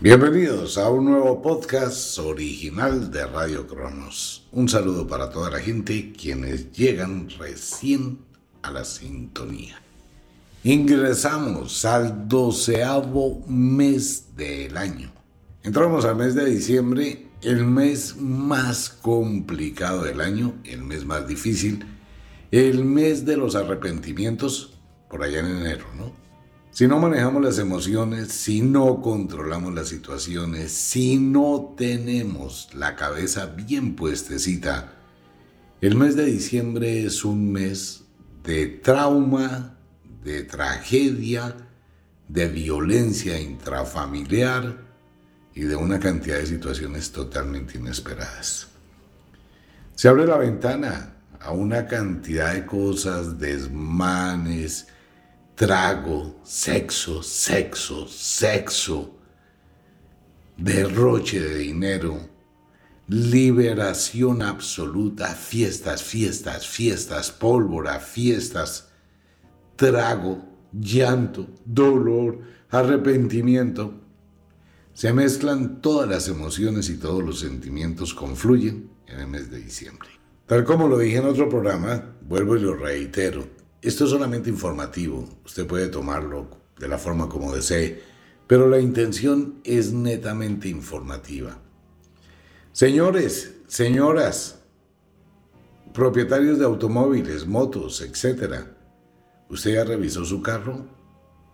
Bienvenidos a un nuevo podcast original de Radio Cronos. Un saludo para toda la gente quienes llegan recién a la sintonía. Ingresamos al doceavo mes del año. Entramos al mes de diciembre, el mes más complicado del año, el mes más difícil, el mes de los arrepentimientos, por allá en enero, ¿no? Si no manejamos las emociones, si no controlamos las situaciones, si no tenemos la cabeza bien puestecita, el mes de diciembre es un mes de trauma, de tragedia, de violencia intrafamiliar y de una cantidad de situaciones totalmente inesperadas. Se abre la ventana a una cantidad de cosas, desmanes, trago, sexo, sexo, sexo, derroche de dinero, liberación absoluta, fiestas, fiestas, fiestas, pólvora, fiestas, trago, llanto, dolor, arrepentimiento. Se mezclan todas las emociones y todos los sentimientos confluyen en el mes de diciembre. Tal como lo dije en otro programa, vuelvo y lo reitero, esto es solamente informativo, usted puede tomarlo de la forma como desee, pero la intención es netamente informativa. Señores, señoras, propietarios de automóviles, motos, etc. ¿Usted ya revisó su carro?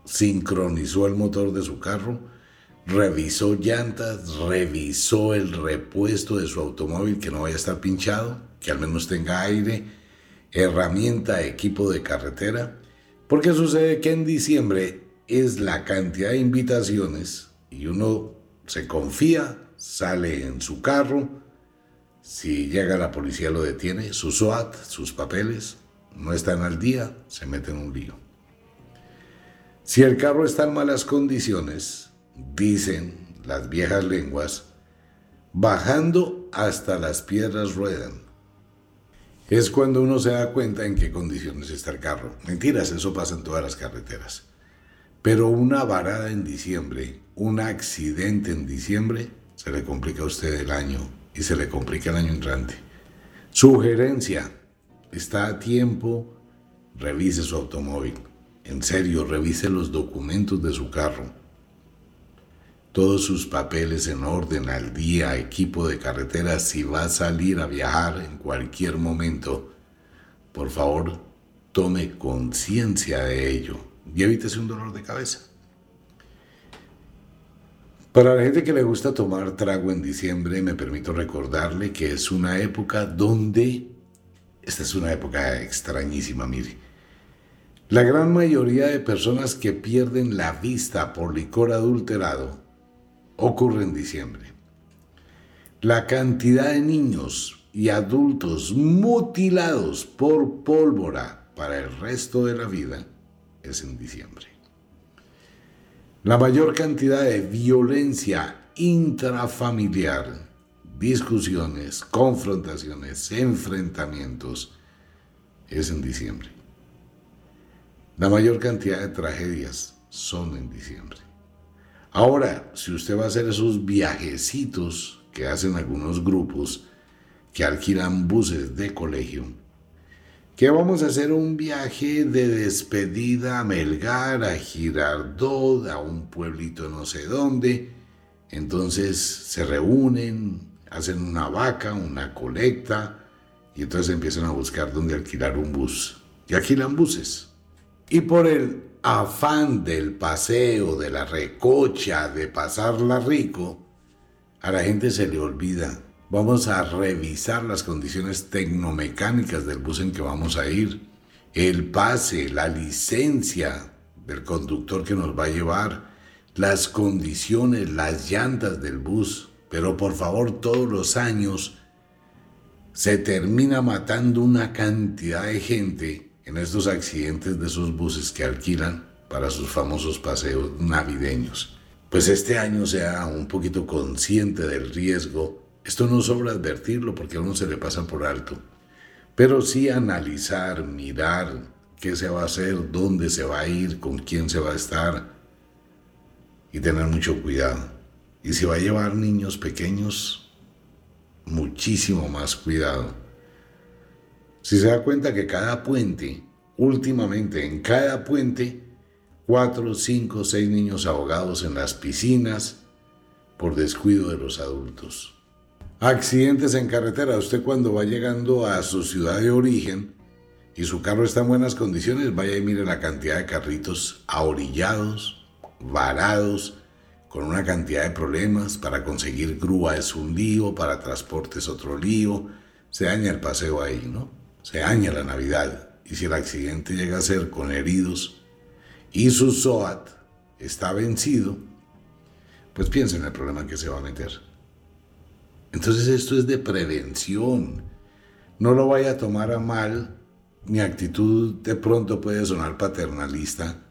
¿Sincronizó el motor de su carro? ¿Revisó llantas? ¿Revisó el repuesto de su automóvil que no vaya a estar pinchado? ¿Que al menos tenga aire? Herramienta, equipo de carretera, porque sucede que en diciembre es la cantidad de invitaciones y uno se confía, sale en su carro, si llega la policía lo detiene, su SOAT, sus papeles, no están al día, se mete en un lío. Si el carro está en malas condiciones, dicen las viejas lenguas, bajando hasta las piedras ruedan es cuando uno se da cuenta en qué condiciones está el carro. Mentiras, eso pasa en todas las carreteras. Pero una varada en diciembre, un accidente en diciembre, se le complica a usted el año y se le complica el año entrante. Sugerencia, está a tiempo, revise su automóvil. En serio, revise los documentos de su carro todos sus papeles en orden al día, equipo de carretera, si va a salir a viajar en cualquier momento, por favor, tome conciencia de ello y evítese un dolor de cabeza. Para la gente que le gusta tomar trago en diciembre, me permito recordarle que es una época donde, esta es una época extrañísima, mire, la gran mayoría de personas que pierden la vista por licor adulterado ocurre en diciembre. La cantidad de niños y adultos mutilados por pólvora para el resto de la vida es en diciembre. La mayor cantidad de violencia intrafamiliar, discusiones, confrontaciones, enfrentamientos, es en diciembre. La mayor cantidad de tragedias son en diciembre. Ahora, si usted va a hacer esos viajecitos que hacen algunos grupos que alquilan buses de colegio, que vamos a hacer un viaje de despedida a Melgar, a Girardot, a un pueblito no sé dónde, entonces se reúnen, hacen una vaca, una colecta, y entonces empiezan a buscar dónde alquilar un bus. Y alquilan buses. Y por el afán del paseo, de la recocha, de pasarla rico, a la gente se le olvida. Vamos a revisar las condiciones tecnomecánicas del bus en que vamos a ir, el pase, la licencia del conductor que nos va a llevar, las condiciones, las llantas del bus. Pero por favor, todos los años se termina matando una cantidad de gente en estos accidentes de esos buses que alquilan para sus famosos paseos navideños. Pues este año sea un poquito consciente del riesgo. Esto no sobra advertirlo porque a uno se le pasa por alto. Pero sí analizar, mirar qué se va a hacer, dónde se va a ir, con quién se va a estar y tener mucho cuidado. Y si va a llevar niños pequeños, muchísimo más cuidado. Si se da cuenta que cada puente, últimamente en cada puente, cuatro, cinco, seis niños ahogados en las piscinas por descuido de los adultos. Accidentes en carretera. Usted cuando va llegando a su ciudad de origen y su carro está en buenas condiciones, vaya y mire la cantidad de carritos ahorillados, varados, con una cantidad de problemas. Para conseguir grúa es un lío, para transporte es otro lío. Se daña el paseo ahí, ¿no? Se daña la Navidad. Y si el accidente llega a ser con heridos, y su SOAT está vencido, pues piensa en el problema que se va a meter. Entonces esto es de prevención. No lo vaya a tomar a mal. Mi actitud de pronto puede sonar paternalista,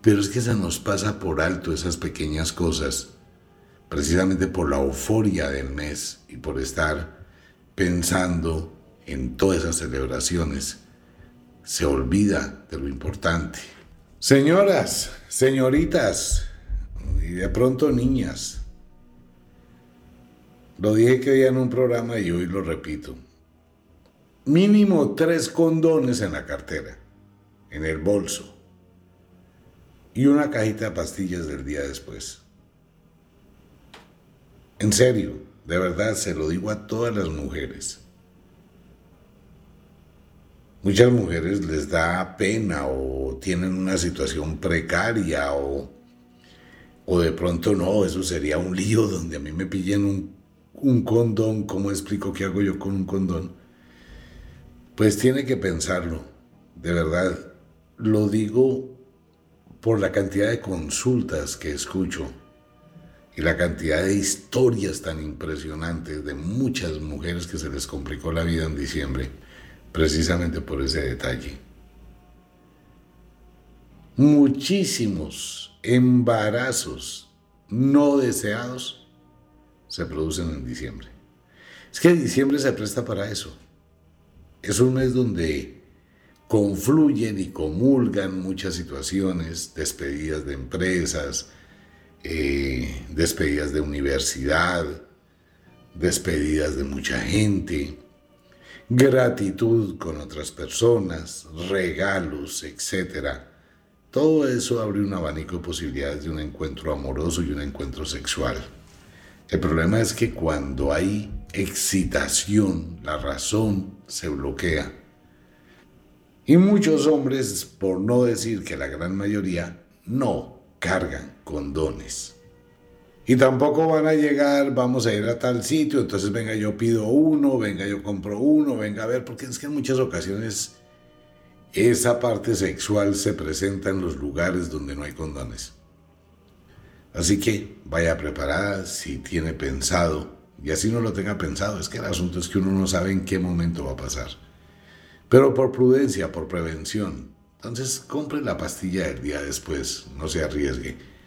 pero es que se nos pasa por alto esas pequeñas cosas, precisamente por la euforia del mes y por estar pensando en todas esas celebraciones. Se olvida de lo importante. Señoras, señoritas y de pronto niñas, lo dije que día en un programa y hoy lo repito. Mínimo tres condones en la cartera, en el bolso y una cajita de pastillas del día después. En serio, de verdad se lo digo a todas las mujeres. Muchas mujeres les da pena o tienen una situación precaria o, o de pronto no, eso sería un lío donde a mí me pillen un, un condón, ¿cómo explico qué hago yo con un condón? Pues tiene que pensarlo, de verdad. Lo digo por la cantidad de consultas que escucho y la cantidad de historias tan impresionantes de muchas mujeres que se les complicó la vida en diciembre precisamente por ese detalle. Muchísimos embarazos no deseados se producen en diciembre. Es que diciembre se presta para eso. Es un mes donde confluyen y comulgan muchas situaciones, despedidas de empresas, eh, despedidas de universidad, despedidas de mucha gente, gratitud con otras personas, regalos, etc. Todo eso abre un abanico de posibilidades de un encuentro amoroso y un encuentro sexual. El problema es que cuando hay excitación, la razón se bloquea. Y muchos hombres, por no decir que la gran mayoría, no cargan condones. Y tampoco van a llegar, vamos a ir a tal sitio, entonces venga yo pido uno, venga yo compro uno, venga a ver, porque es que en muchas ocasiones esa parte sexual se presenta en los lugares donde no hay condones. Así que vaya preparada si tiene pensado, y así no lo tenga pensado, es que el asunto es que uno no sabe en qué momento va a pasar. Pero por prudencia, por prevención, entonces compre la pastilla el día después, no se arriesgue.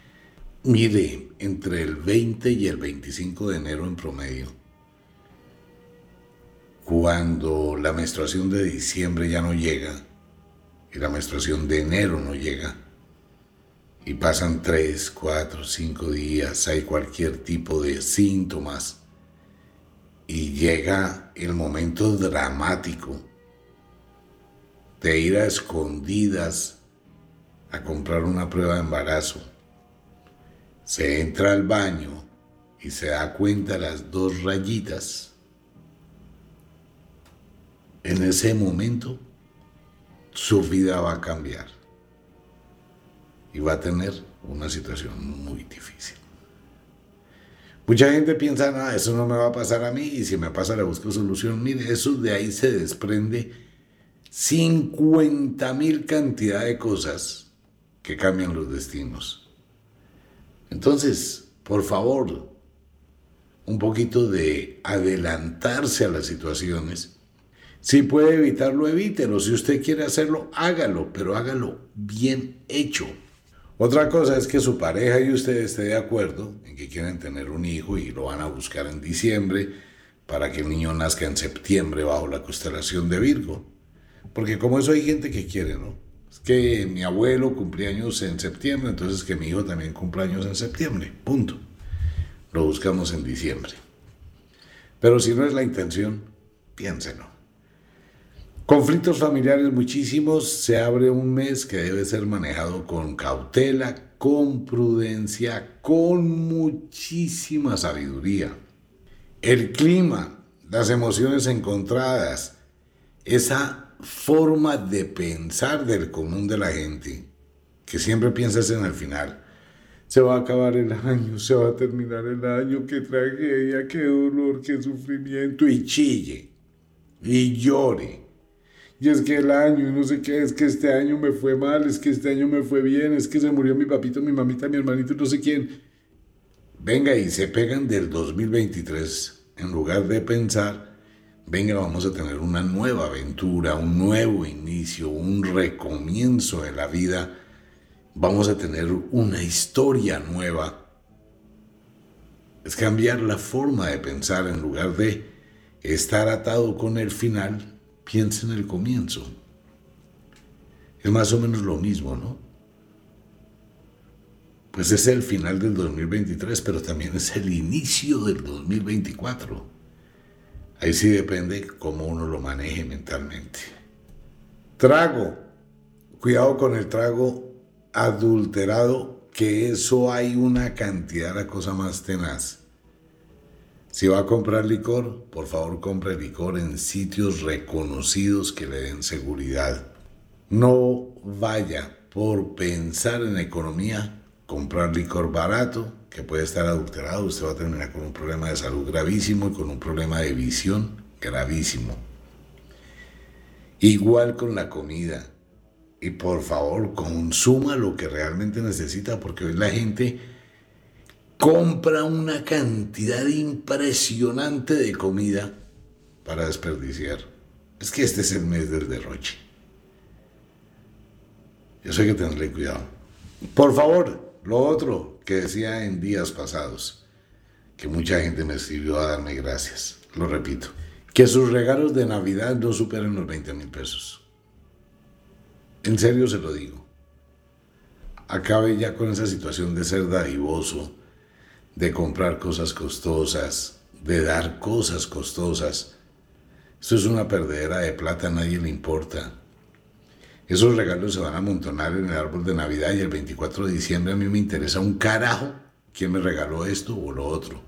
Mire, entre el 20 y el 25 de enero en promedio, cuando la menstruación de diciembre ya no llega y la menstruación de enero no llega, y pasan 3, 4, 5 días, hay cualquier tipo de síntomas, y llega el momento dramático de ir a escondidas a comprar una prueba de embarazo se entra al baño y se da cuenta las dos rayitas, en ese momento su vida va a cambiar y va a tener una situación muy difícil. Mucha gente piensa, no, eso no me va a pasar a mí y si me pasa le busco solución. Mire, eso de ahí se desprende 50 mil cantidad de cosas que cambian los destinos. Entonces, por favor, un poquito de adelantarse a las situaciones. Si puede evitarlo, evítelo. Si usted quiere hacerlo, hágalo, pero hágalo bien hecho. Otra cosa es que su pareja y usted esté de acuerdo en que quieren tener un hijo y lo van a buscar en diciembre para que el niño nazca en septiembre bajo la constelación de Virgo. Porque como eso hay gente que quiere, ¿no? Que mi abuelo cumplía años en septiembre, entonces que mi hijo también cumpla años en septiembre, punto. lo buscamos en diciembre. Pero si no es la intención, piénselo. Conflictos familiares muchísimos, se abre un mes que debe ser manejado con cautela, con prudencia, con muchísima sabiduría. El clima, las emociones encontradas, esa forma de pensar del común de la gente, que siempre piensas en el final. Se va a acabar el año, se va a terminar el año, qué tragedia, qué dolor, qué sufrimiento, y chille, y llore. Y es que el año, no sé qué, es que este año me fue mal, es que este año me fue bien, es que se murió mi papito, mi mamita, mi hermanito, no sé quién. Venga, y se pegan del 2023, en lugar de pensar venga, vamos a tener una nueva aventura, un nuevo inicio, un recomienzo de la vida, vamos a tener una historia nueva. Es cambiar la forma de pensar en lugar de estar atado con el final, piensa en el comienzo. Es más o menos lo mismo, ¿no? Pues es el final del 2023, pero también es el inicio del 2024. Ahí sí depende cómo uno lo maneje mentalmente. Trago. Cuidado con el trago adulterado, que eso hay una cantidad de cosa más tenaz. Si va a comprar licor, por favor compre licor en sitios reconocidos que le den seguridad. No vaya por pensar en economía, comprar licor barato, que puede estar adulterado, usted va a terminar con un problema de salud gravísimo y con un problema de visión gravísimo. Igual con la comida. Y por favor, consuma lo que realmente necesita, porque hoy la gente compra una cantidad impresionante de comida para desperdiciar. Es que este es el mes del derroche. Eso hay que tenerle cuidado. Por favor, lo otro, que decía en días pasados, que mucha gente me escribió a darme gracias. Lo repito, que sus regalos de Navidad no superen los 20 mil pesos. En serio se lo digo. Acabe ya con esa situación de ser dadivoso, de comprar cosas costosas, de dar cosas costosas. Esto es una perdedera de plata, a nadie le importa. Esos regalos se van a amontonar en el árbol de Navidad y el 24 de diciembre a mí me interesa un carajo quién me regaló esto o lo otro.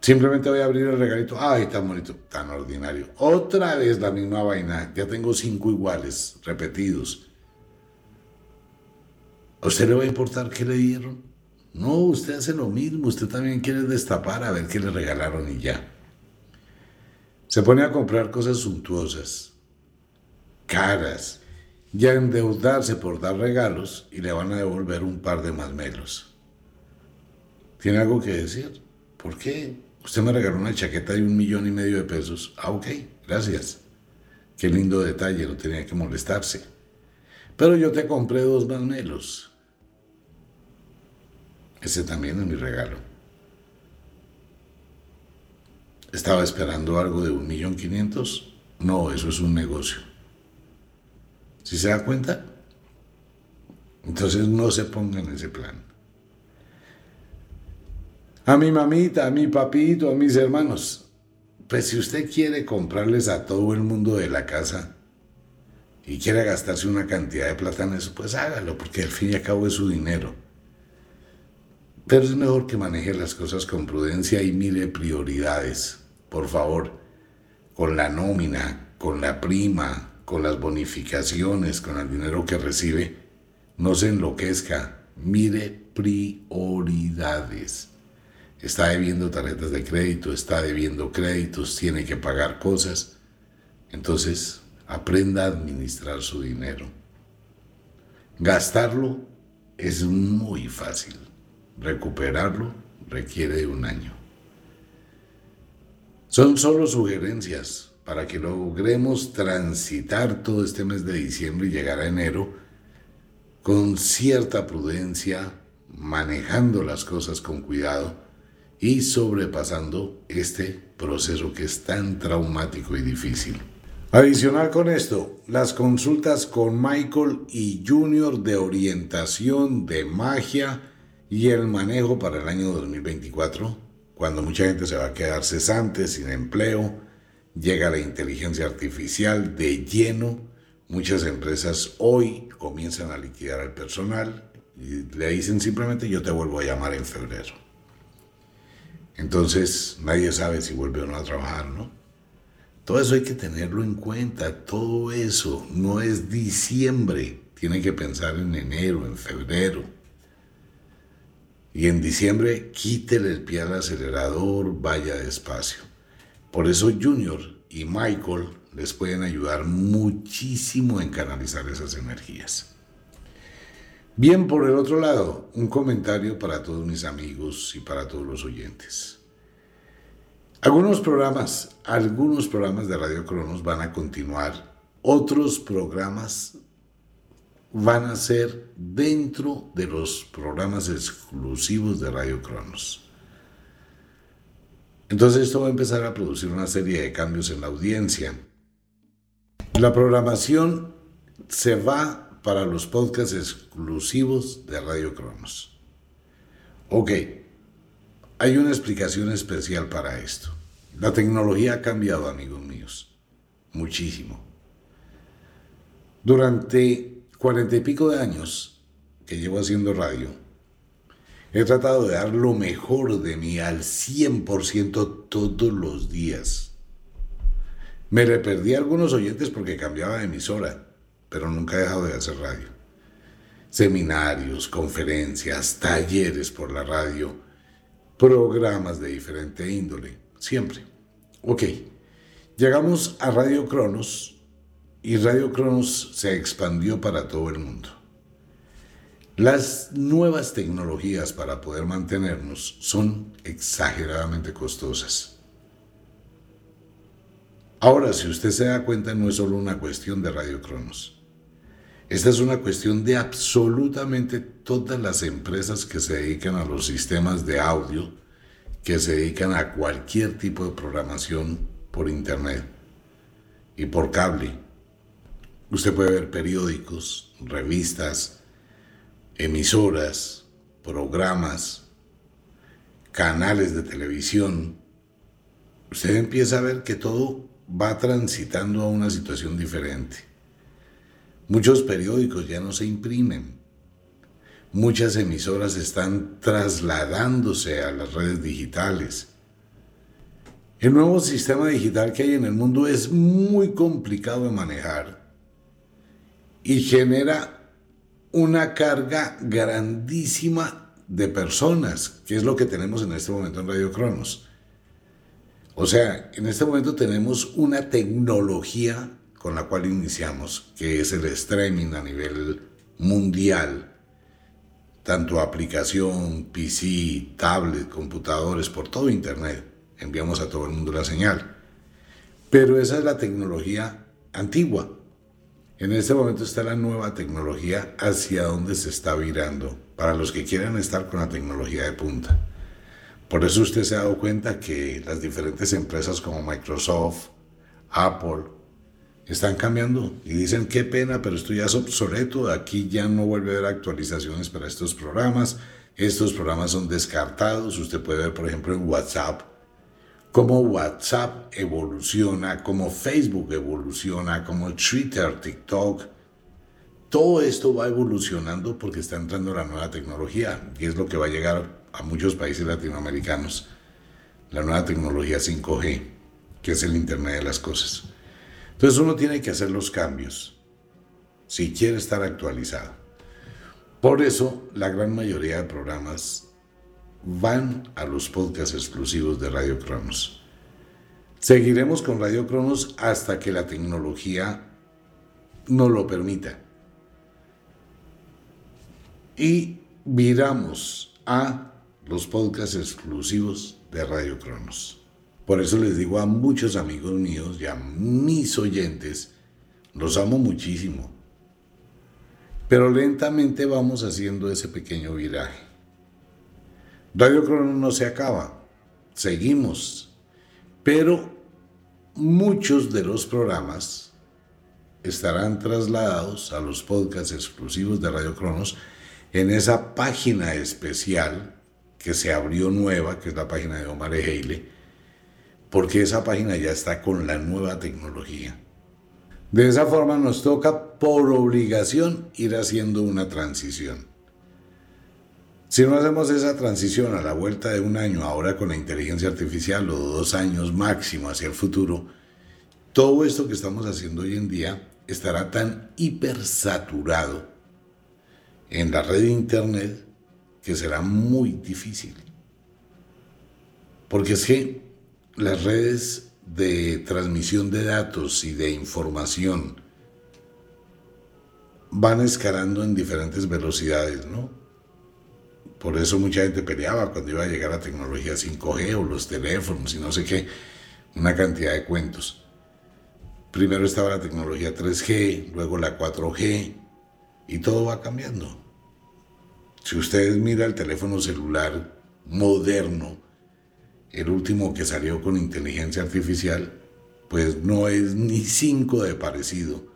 Simplemente voy a abrir el regalito. Ay, tan bonito, tan ordinario. Otra vez la misma vaina. Ya tengo cinco iguales, repetidos. ¿A usted le va a importar qué le dieron? No, usted hace lo mismo. Usted también quiere destapar a ver qué le regalaron y ya. Se pone a comprar cosas suntuosas caras y a endeudarse por dar regalos y le van a devolver un par de masmelos. ¿Tiene algo que decir? ¿Por qué? Usted me regaló una chaqueta de un millón y medio de pesos. Ah, ok, gracias. Qué lindo detalle, no tenía que molestarse. Pero yo te compré dos masmelos. Ese también es mi regalo. ¿Estaba esperando algo de un millón quinientos? No, eso es un negocio. ¿Si se da cuenta? Entonces no se ponga en ese plan. A mi mamita, a mi papito, a mis hermanos. Pues si usted quiere comprarles a todo el mundo de la casa y quiere gastarse una cantidad de plata en eso, pues hágalo, porque al fin y al cabo es su dinero. Pero es mejor que maneje las cosas con prudencia y mire prioridades. Por favor, con la nómina, con la prima, con las bonificaciones, con el dinero que recibe, no se enloquezca, mire prioridades. Está debiendo tarjetas de crédito, está debiendo créditos, tiene que pagar cosas. Entonces, aprenda a administrar su dinero. Gastarlo es muy fácil. Recuperarlo requiere un año. Son solo sugerencias para que logremos transitar todo este mes de diciembre y llegar a enero con cierta prudencia, manejando las cosas con cuidado y sobrepasando este proceso que es tan traumático y difícil. Adicional con esto, las consultas con Michael y Junior de orientación, de magia y el manejo para el año 2024, cuando mucha gente se va a quedar cesante, sin empleo, llega la inteligencia artificial de lleno, muchas empresas hoy comienzan a liquidar al personal y le dicen simplemente yo te vuelvo a llamar en febrero. Entonces nadie sabe si vuelve o no a trabajar, ¿no? Todo eso hay que tenerlo en cuenta, todo eso no es diciembre, tiene que pensar en enero, en febrero. Y en diciembre quítele el pie al acelerador, vaya despacio. Por eso Junior y Michael les pueden ayudar muchísimo en canalizar esas energías. Bien, por el otro lado, un comentario para todos mis amigos y para todos los oyentes. Algunos programas, algunos programas de Radio Cronos van a continuar, otros programas van a ser dentro de los programas exclusivos de Radio Cronos. Entonces esto va a empezar a producir una serie de cambios en la audiencia. La programación se va para los podcasts exclusivos de Radio Cronos. Ok, hay una explicación especial para esto. La tecnología ha cambiado, amigos míos, muchísimo. Durante cuarenta y pico de años que llevo haciendo radio, he tratado de dar lo mejor de mí al 100% todos los días. Me le perdí a algunos oyentes porque cambiaba de emisora pero nunca he dejado de hacer radio. Seminarios, conferencias, talleres por la radio, programas de diferente índole, siempre. Ok, llegamos a Radio Cronos y Radio Cronos se expandió para todo el mundo. Las nuevas tecnologías para poder mantenernos son exageradamente costosas. Ahora, si usted se da cuenta, no es solo una cuestión de Radio Cronos. Esta es una cuestión de absolutamente todas las empresas que se dedican a los sistemas de audio, que se dedican a cualquier tipo de programación por Internet y por cable. Usted puede ver periódicos, revistas, emisoras, programas, canales de televisión. Usted empieza a ver que todo va transitando a una situación diferente. Muchos periódicos ya no se imprimen. Muchas emisoras están trasladándose a las redes digitales. El nuevo sistema digital que hay en el mundo es muy complicado de manejar y genera una carga grandísima de personas, que es lo que tenemos en este momento en Radio Cronos. O sea, en este momento tenemos una tecnología con la cual iniciamos, que es el streaming a nivel mundial, tanto aplicación, PC, tablet, computadores, por todo Internet. Enviamos a todo el mundo la señal. Pero esa es la tecnología antigua. En este momento está la nueva tecnología hacia donde se está virando, para los que quieran estar con la tecnología de punta. Por eso usted se ha dado cuenta que las diferentes empresas como Microsoft, Apple, están cambiando y dicen qué pena, pero esto ya es obsoleto, aquí ya no vuelve a haber actualizaciones para estos programas, estos programas son descartados, usted puede ver por ejemplo en WhatsApp cómo WhatsApp evoluciona, cómo Facebook evoluciona, cómo Twitter, TikTok, todo esto va evolucionando porque está entrando la nueva tecnología y es lo que va a llegar a muchos países latinoamericanos, la nueva tecnología 5G, que es el Internet de las Cosas. Entonces uno tiene que hacer los cambios si quiere estar actualizado. Por eso la gran mayoría de programas van a los podcasts exclusivos de Radio Cronos. Seguiremos con Radio Cronos hasta que la tecnología nos lo permita. Y viramos a los podcasts exclusivos de Radio Cronos. Por eso les digo a muchos amigos míos y a mis oyentes, los amo muchísimo. Pero lentamente vamos haciendo ese pequeño viraje. Radio Crono no se acaba, seguimos, pero muchos de los programas estarán trasladados a los podcasts exclusivos de Radio Cronos en esa página especial que se abrió nueva, que es la página de Omar Ejeile, porque esa página ya está con la nueva tecnología. De esa forma nos toca por obligación ir haciendo una transición. Si no hacemos esa transición a la vuelta de un año, ahora con la inteligencia artificial o dos años máximo hacia el futuro, todo esto que estamos haciendo hoy en día estará tan hipersaturado en la red de Internet que será muy difícil. Porque es que las redes de transmisión de datos y de información van escalando en diferentes velocidades, ¿no? Por eso mucha gente peleaba cuando iba a llegar a tecnología 5G o los teléfonos y no sé qué, una cantidad de cuentos. Primero estaba la tecnología 3G, luego la 4G y todo va cambiando. Si ustedes miran el teléfono celular moderno, el último que salió con inteligencia artificial, pues no es ni cinco de parecido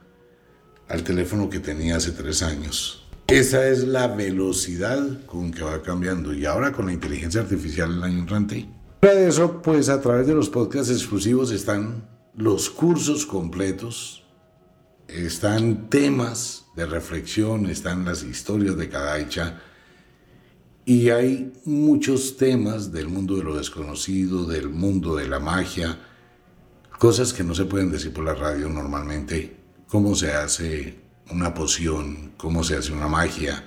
al teléfono que tenía hace tres años. Esa es la velocidad con que va cambiando. Y ahora con la inteligencia artificial el año entrante. Para eso, pues a través de los podcasts exclusivos están los cursos completos, están temas de reflexión, están las historias de cada hecha y hay muchos temas del mundo de lo desconocido, del mundo de la magia, cosas que no se pueden decir por la radio normalmente, cómo se hace una poción, cómo se hace una magia,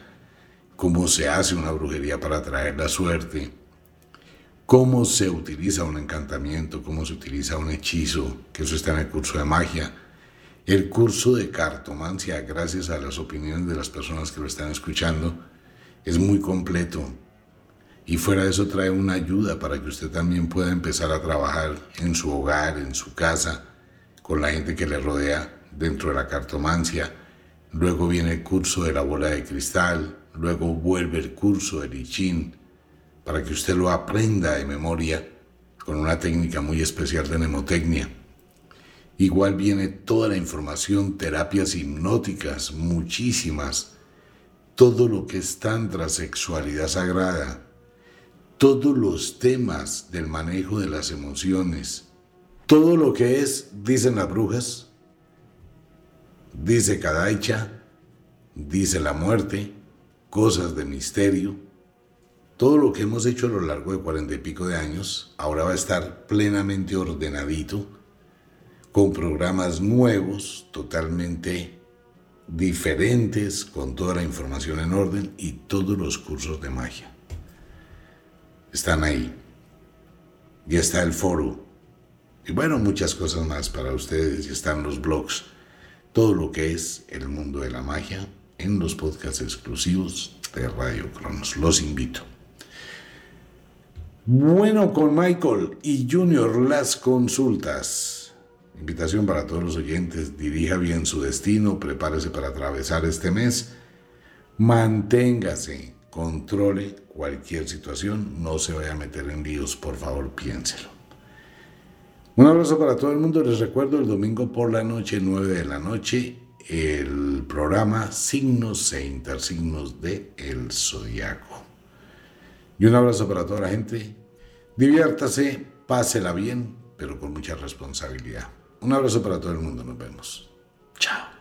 cómo se hace una brujería para traer la suerte, cómo se utiliza un encantamiento, cómo se utiliza un hechizo, que eso está en el curso de magia, el curso de cartomancia, gracias a las opiniones de las personas que lo están escuchando, es muy completo. Y fuera de eso trae una ayuda para que usted también pueda empezar a trabajar en su hogar, en su casa, con la gente que le rodea dentro de la cartomancia. Luego viene el curso de la bola de cristal, luego vuelve el curso del I para que usted lo aprenda de memoria con una técnica muy especial de mnemotecnia. Igual viene toda la información, terapias hipnóticas, muchísimas, todo lo que es tantra, sexualidad sagrada, todos los temas del manejo de las emociones, todo lo que es, dicen las brujas, dice Kadaicha, dice la muerte, cosas de misterio, todo lo que hemos hecho a lo largo de cuarenta y pico de años, ahora va a estar plenamente ordenadito, con programas nuevos, totalmente diferentes, con toda la información en orden y todos los cursos de magia. Están ahí. Ya está el foro. Y bueno, muchas cosas más para ustedes. Ya están los blogs. Todo lo que es el mundo de la magia en los podcasts exclusivos de Radio Cronos. Los invito. Bueno, con Michael y Junior las consultas. Invitación para todos los oyentes, dirija bien su destino, prepárese para atravesar este mes, manténgase, controle cualquier situación, no se vaya a meter en líos, por favor piénselo. Un abrazo para todo el mundo, les recuerdo el domingo por la noche, 9 de la noche, el programa Signos e Intersignos de El Zodiaco. Y un abrazo para toda la gente, diviértase, pásela bien, pero con mucha responsabilidad. Un abrazo para todo el mundo, nos vemos. Chao.